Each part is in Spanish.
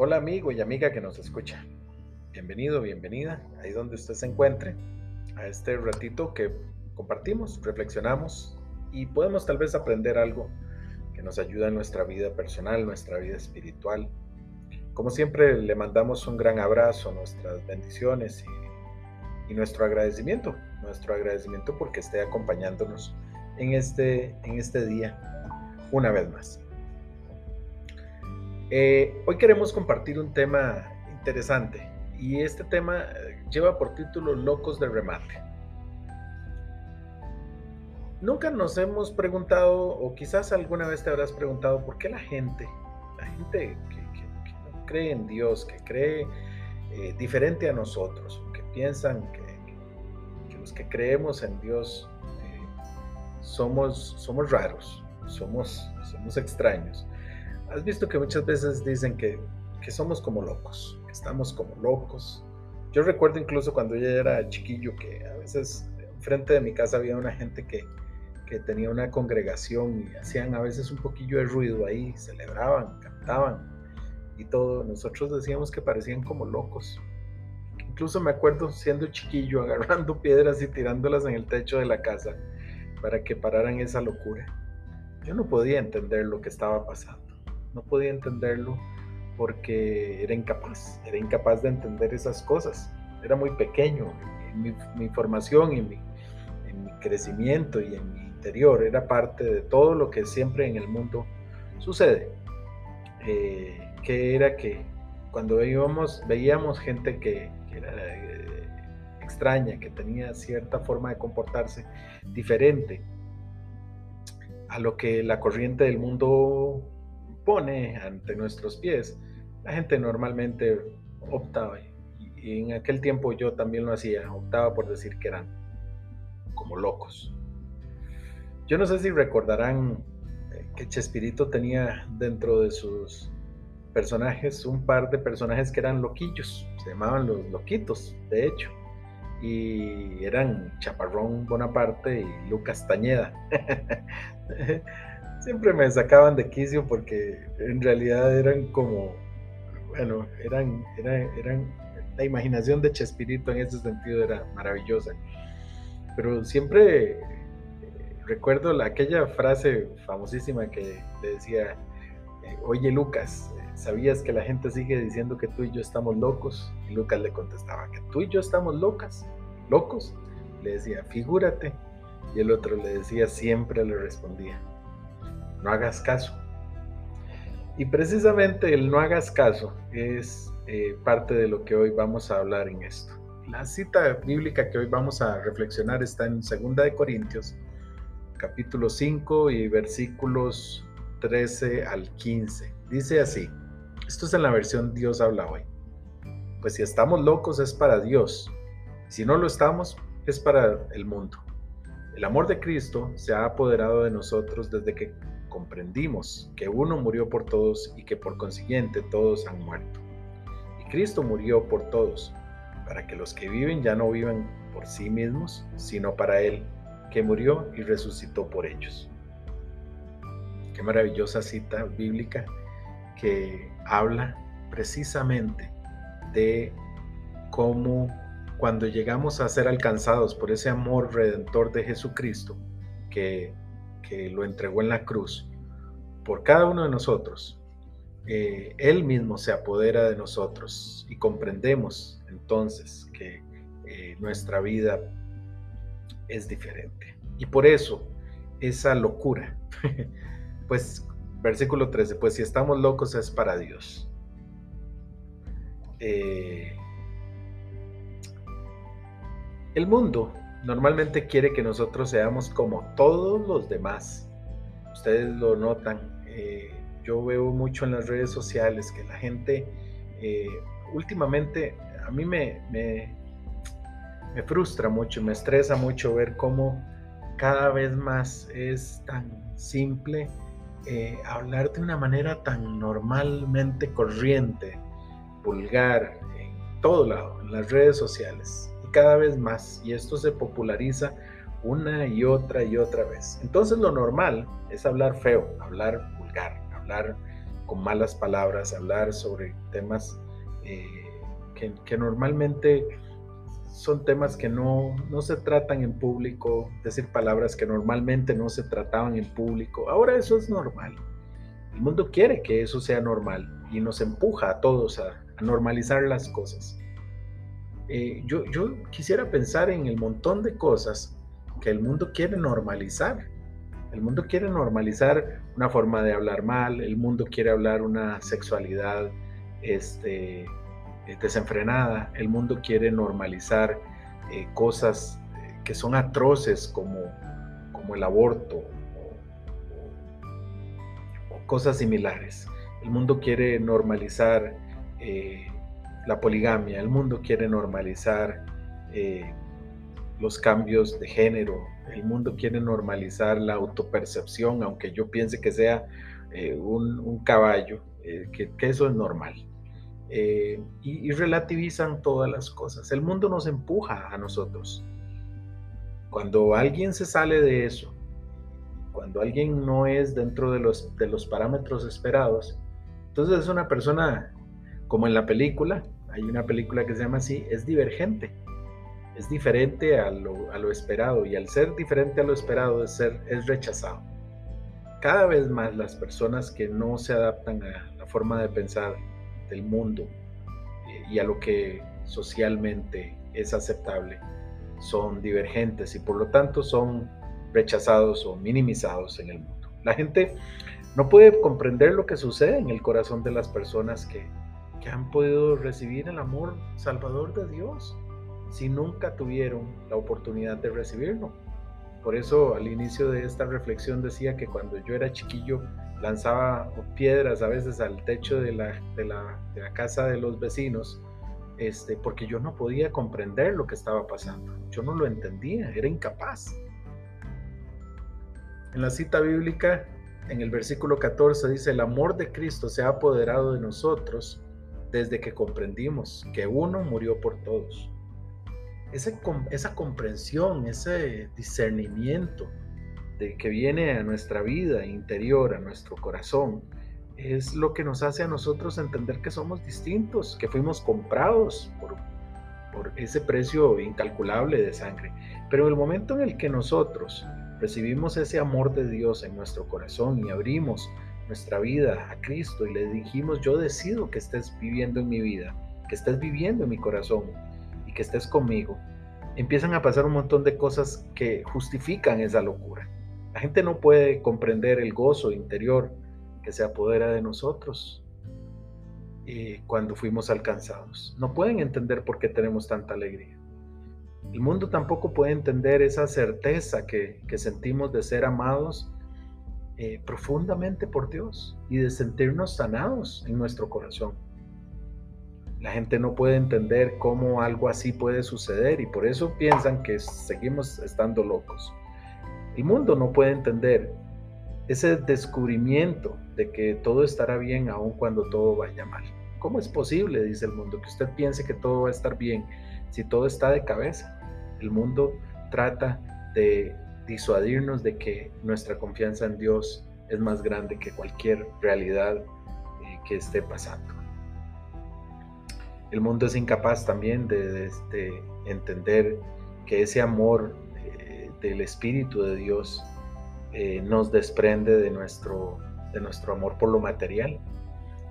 Hola amigo y amiga que nos escucha. Bienvenido, bienvenida, ahí donde usted se encuentre, a este ratito que compartimos, reflexionamos y podemos tal vez aprender algo que nos ayuda en nuestra vida personal, nuestra vida espiritual. Como siempre, le mandamos un gran abrazo, nuestras bendiciones y, nuestro agradecimiento, nuestro agradecimiento porque esté acompañándonos en este, en este día una vez más. Eh, hoy queremos compartir un tema interesante y este tema eh, lleva por título Locos de remate. Nunca nos hemos preguntado, o quizás alguna vez te habrás preguntado, por qué la gente, la gente que, no cree en Dios, que cree eh, diferente a nosotros, que piensan que, los que creemos en Dios somos, somos raros, somos, somos extraños. Has visto que muchas veces dicen que, somos como locos, que estamos como locos. Yo recuerdo incluso cuando yo era chiquillo que a veces frente de mi casa había una gente que, que tenía una congregación y hacían a veces un poquillo de ruido ahí, celebraban, cantaban y todo. Nosotros decíamos que parecían como locos. Incluso me acuerdo siendo chiquillo agarrando piedras y tirándolas en el techo de la casa para que pararan esa locura. Yo no podía entender lo que estaba pasando, no podía entenderlo porque era incapaz, era incapaz de entender esas cosas. Era muy pequeño, mi, mi formación y mi, en mi crecimiento y en mi interior era parte de todo lo que siempre en el mundo sucede. Eh, que era que cuando íbamos, veíamos gente que, que era extraña, que tenía cierta forma de comportarse diferente a lo que la corriente del mundo pone ante nuestros pies, la gente normalmente optaba, y en aquel tiempo yo también lo hacía, optaba por decir que eran como locos. Yo no sé si recordarán eh, que Chespirito tenía dentro de sus personajes un par de personajes que eran loquillos, se llamaban los loquitos, de hecho y eran Chaparrón Bonaparte y Lucas Tañeda. Siempre me sacaban de quicio porque en realidad eran como, bueno, eran, eran, la imaginación de Chespirito en ese sentido era maravillosa. Pero siempre eh, recuerdo la, aquella frase famosísima que le decía, eh, oye Lucas, ¿sabías que la gente sigue diciendo que tú y yo estamos locos? Y Lucas le contestaba, que tú y yo estamos locas, locos. Le decía, figúrate. Y el otro le decía, siempre le respondía, no hagas caso. Y precisamente el no hagas caso es eh, parte de lo que hoy vamos a hablar en esto. La cita bíblica que hoy vamos a reflexionar está en 2 de Corintios, capítulo 5 y versículos 13 al 15. Dice así, esto es en la versión Dios habla hoy. Pues si estamos locos es para Dios. Si no lo estamos, es para el mundo. El amor de Cristo se ha apoderado de nosotros desde que comprendimos que uno murió por todos y que por consiguiente todos han muerto. Y Cristo murió por todos, para que los que viven ya no vivan por sí mismos, sino para Él, que murió y resucitó por ellos. Qué maravillosa cita bíblica que habla precisamente de cómo cuando llegamos a ser alcanzados por ese amor redentor de Jesucristo, que, lo entregó en la cruz, por cada uno de nosotros, eh, Él mismo se apodera de nosotros y comprendemos entonces que eh, nuestra vida es diferente. Y por eso esa locura, pues Versículo 13, pues si estamos locos es para Dios. Eh, el mundo normalmente quiere que nosotros seamos como todos los demás. Ustedes lo notan. Eh, yo veo mucho en las redes sociales que la gente eh, últimamente a mí me, me, me frustra mucho, me estresa mucho ver cómo cada vez más es tan simple eh, hablar de una manera tan normalmente corriente, vulgar, en todo lado, en las redes sociales, cada vez más, y esto se populariza una y otra y otra vez. Entonces lo normal es hablar feo, hablar vulgar, hablar con malas palabras, hablar sobre temas eh, que, normalmente son temas que no, no se tratan en público, decir palabras que normalmente no se trataban en público. Ahora eso es normal. El mundo quiere que eso sea normal y nos empuja a todos a, normalizar las cosas. Eh, yo, quisiera pensar en el montón de cosas que el mundo quiere normalizar. El mundo quiere normalizar una forma de hablar mal, el mundo quiere hablar una sexualidad este, eh, desenfrenada, el mundo quiere normalizar eh, cosas eh, que son atroces como, como el aborto o, cosas similares. El mundo quiere normalizar la poligamia, el mundo quiere normalizar los cambios de género, el mundo quiere normalizar la autopercepción, aunque yo piense que sea un, caballo, que, eso es normal. Eh, y, relativizan todas las cosas. El mundo nos empuja a nosotros. Cuando alguien se sale de eso, cuando alguien no es dentro de los, de los parámetros esperados, entonces es una persona como en la película, hay una película que se llama así, es divergente, es diferente a lo, a lo esperado y al ser diferente a lo esperado es, ser, es rechazado. Cada vez más las personas que no se adaptan a la forma de pensar del mundo eh, y a lo que socialmente es aceptable son divergentes y por lo tanto son rechazados o minimizados en el mundo. La gente no puede comprender lo que sucede en el corazón de las personas que, que han podido recibir el amor salvador de Dios si nunca tuvieron la oportunidad de recibirlo. Por eso al inicio de esta reflexión decía que cuando yo era chiquillo lanzaba piedras a veces al techo de la, de la, casa de los vecinos, este, porque yo no podía comprender lo que estaba pasando. Yo no lo entendía, era incapaz. En la cita bíblica, en el versículo 14 dice, el amor de Cristo se ha apoderado de nosotros desde que comprendimos que uno murió por todos. Esa comprensión, ese discernimiento, que viene a nuestra vida interior, a nuestro corazón, es lo que nos hace a nosotros entender que somos distintos, que fuimos comprados por, por ese precio incalculable de sangre. Pero el momento en el que nosotros recibimos ese amor de Dios en nuestro corazón y abrimos nuestra vida a Cristo y le dijimos, yo decido que estés viviendo en mi vida, que estés viviendo en mi corazón y que estés conmigo, empiezan a pasar un montón de cosas que justifican esa locura. La gente no puede comprender el gozo interior que se apodera de nosotros y cuando fuimos alcanzados. No pueden entender por qué tenemos tanta alegría. El mundo tampoco puede entender esa certeza que, sentimos de ser amados eh, profundamente por Dios y de sentirnos sanados en nuestro corazón. La gente no puede entender cómo algo así puede suceder y por eso piensan que seguimos estando locos. El mundo no puede entender ese descubrimiento de que todo estará bien aun cuando todo vaya mal. ¿Cómo es posible, dice el mundo, que usted piense que todo va a estar bien si todo está de cabeza? El mundo trata de disuadirnos de que nuestra confianza en Dios es más grande que cualquier realidad eh, que esté pasando. El mundo es incapaz también de, de entender que ese amor del Espíritu de Dios eh, nos desprende de nuestro, de nuestro amor por lo material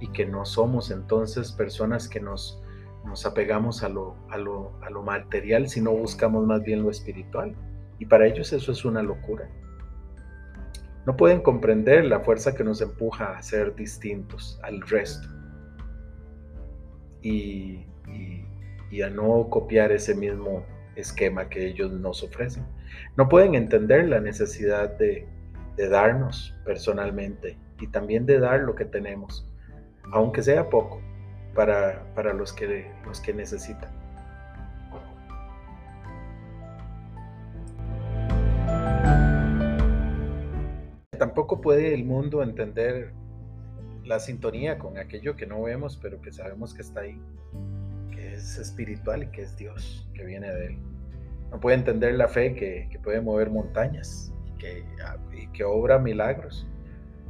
y que no somos entonces personas que nos, nos apegamos a lo, a, lo, a lo material, sino buscamos más bien lo espiritual. Y para ellos eso es una locura. No pueden comprender la fuerza que nos empuja a ser distintos al resto y, a no copiar ese mismo esquema que ellos nos ofrecen. No pueden entender la necesidad de, darnos personalmente y también de dar lo que tenemos, aunque sea poco, para, para los, que, los que necesitan. Tampoco puede el mundo entender la sintonía con aquello que no vemos, pero que sabemos que está ahí, que es espiritual y que es Dios, que viene de Él no puede entender la fe que, puede mover montañas y que, obra milagros.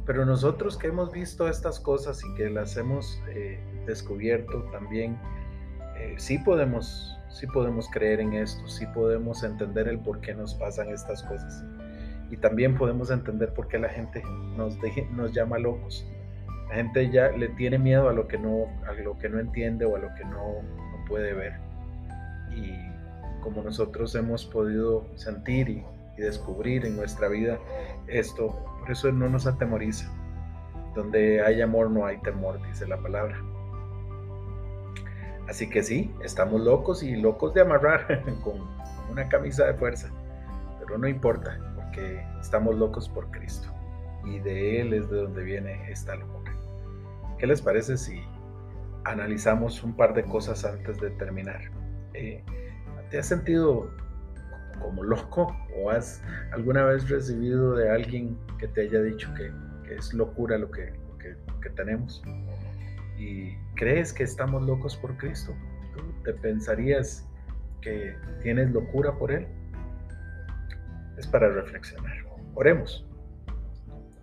Pero nosotros que hemos visto estas cosas y que las hemos eh, descubierto también, eh, sí podemos, sí podemos creer en esto, sí podemos entender el por qué nos pasan estas cosas. Y también podemos entender por qué la gente nos, nos llama locos. La gente ya le tiene miedo a lo que no, a lo que no entiende o a lo que no, no puede ver. Y como nosotros hemos podido sentir y, y descubrir en nuestra vida esto, por eso no nos atemoriza. Donde hay amor no hay temor, dice la palabra. Así que sí, estamos locos y locos de amarrar con una camisa de fuerza, pero no importa, porque estamos locos por Cristo y de Él es de donde viene esta locura. ¿Qué les parece si analizamos un par de cosas antes de terminar? Eh, ¿Te has sentido como loco o has alguna vez recibido de alguien que te haya dicho que, es locura lo que, que, tenemos? ¿Y crees que estamos locos por Cristo? ¿Tú te pensarías que tienes locura por Él? Es para reflexionar. Oremos.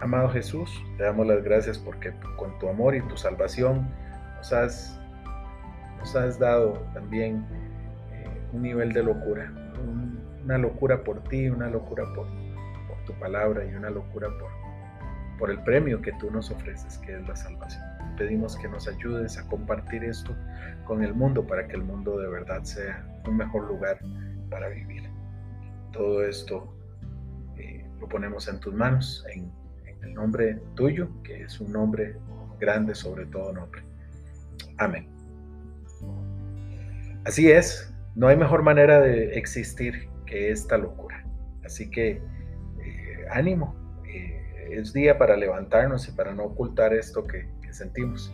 Amado Jesús, te damos las gracias porque con tu amor y tu salvación nos has, nos has dado también eh, un nivel de locura, una locura por ti, una locura por, tu palabra y una locura por, por el premio que tú nos ofreces, que es la salvación. Pedimos que nos ayudes a compartir esto con el mundo para que el mundo de verdad sea un mejor lugar para vivir. Todo esto eh, lo ponemos en tus manos, en, el nombre tuyo, que es un nombre grande sobre todo nombre. Amén. Así es, no hay mejor manera de existir que esta locura. Así que eh, ánimo, eh, es día para levantarnos y para no ocultar esto que, sentimos,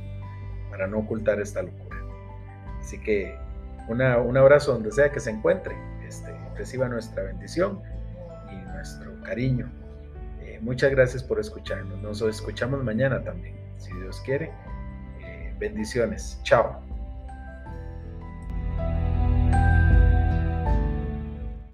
para no ocultar esta locura. Así que una, un abrazo donde sea que se encuentre, este, reciba nuestra bendición nuestro cariño. Eh, muchas gracias por escucharnos, nos escuchamos mañana también, si Dios quiere. bendiciones, chao.